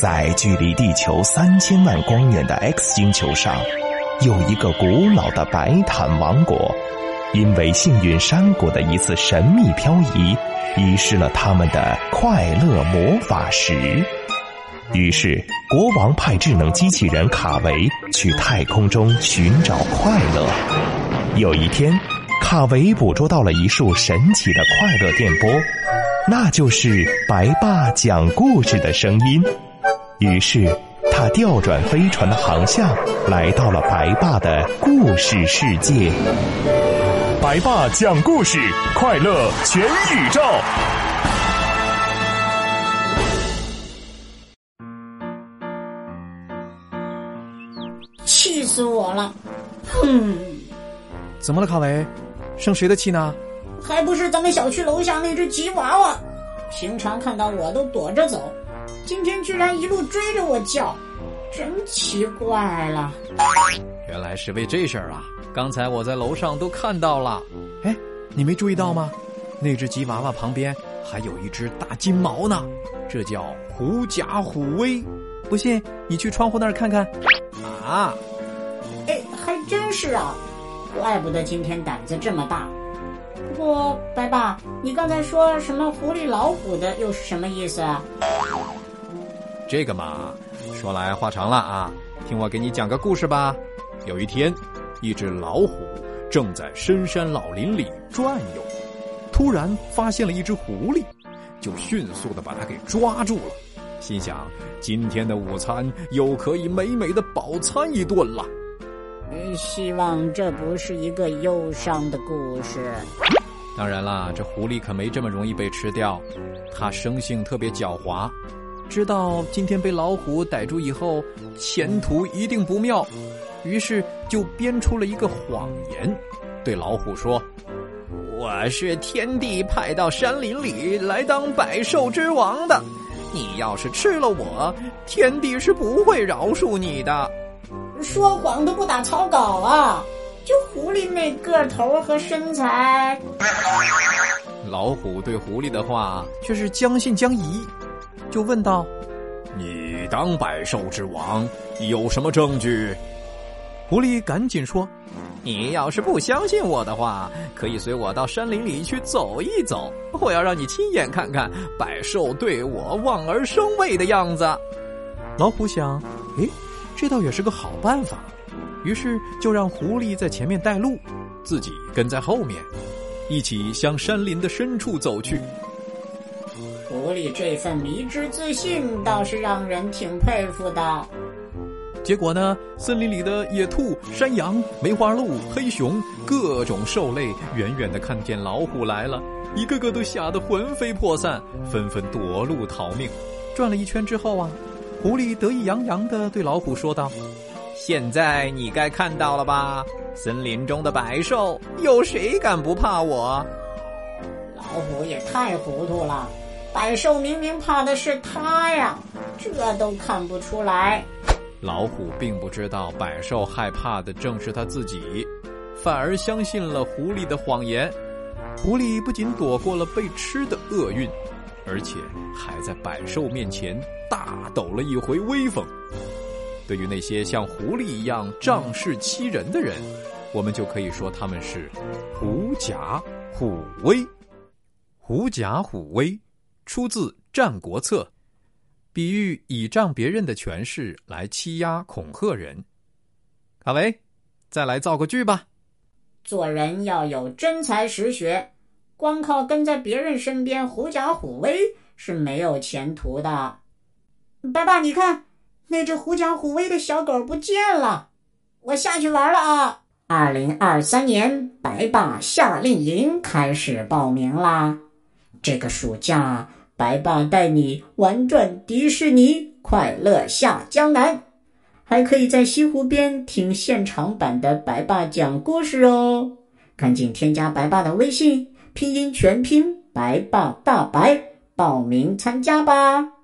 在距离地球三千万光年的 X 星球上，有一个古老的白毯王国，因为幸运山谷的一次神秘漂移，遗失了他们的快乐魔法石。于是，国王派智能机器人卡维去太空中寻找快乐。有一天，卡维捕捉到了一束神奇的快乐电波，那就是白爸讲故事的声音。于是，他调转飞船的航向，来到了白爸的故事世界。白爸讲故事，快乐全宇宙。气死我了！哼，怎么了，卡维？生谁的气呢？还不是咱们小区楼下那只吉娃娃，平常看到我都躲着走。今天居然一路追着我叫，真奇怪了。原来是为这事儿啊！刚才我在楼上都看到了。哎，你没注意到吗？那只吉娃娃旁边还有一只大金毛呢，这叫狐假虎威。不信，你去窗户那儿看看。啊！哎，还真是啊，怪不得今天胆子这么大。不过，白爸，你刚才说什么狐狸老虎的，又是什么意思啊？这个嘛，说来话长了啊，听我给你讲个故事吧。有一天，一只老虎正在深山老林里转悠，突然发现了一只狐狸，就迅速的把它给抓住了，心想今天的午餐又可以美美的饱餐一顿了。嗯，希望这不是一个忧伤的故事。当然啦，这狐狸可没这么容易被吃掉，它生性特别狡猾。知道今天被老虎逮住以后，前途一定不妙，于是就编出了一个谎言，对老虎说：“我是天帝派到山林里来当百兽之王的，你要是吃了我，天帝是不会饶恕你的。”说谎都不打草稿啊！就狐狸那个头和身材。老虎对狐狸的话却是将信将疑。就问道：“你当百兽之王有什么证据？”狐狸赶紧说：“你要是不相信我的话，可以随我到山林里去走一走。我要让你亲眼看看百兽对我望而生畏的样子。”老虎想：“哎，这倒也是个好办法。”于是就让狐狸在前面带路，自己跟在后面，一起向山林的深处走去。狐狸这份迷之自信倒是让人挺佩服的。结果呢，森林里的野兔、山羊、梅花鹿、黑熊，各种兽类远远的看见老虎来了，一个个都吓得魂飞魄散，纷纷夺路逃命。转了一圈之后啊，狐狸得意洋洋的对老虎说道：“现在你该看到了吧？森林中的百兽，有谁敢不怕我？”老虎也太糊涂了。百兽明明怕的是他呀，这都看不出来。老虎并不知道百兽害怕的正是他自己，反而相信了狐狸的谎言。狐狸不仅躲过了被吃的厄运，而且还在百兽面前大抖了一回威风。对于那些像狐狸一样仗势欺人的人，我们就可以说他们是狐假虎威。狐假虎威。出自《战国策》，比喻倚仗别人的权势来欺压恐吓人。卡维，再来造个句吧。做人要有真才实学，光靠跟在别人身边狐假虎威是没有前途的。白爸，你看那只狐假虎威的小狗不见了，我下去玩了啊！二零二三年白爸夏令营开始报名啦，这个暑假。白爸带你玩转迪士尼，快乐下江南，还可以在西湖边听现场版的白爸讲故事哦！赶紧添加白爸的微信，拼音全拼白爸大白，报名参加吧。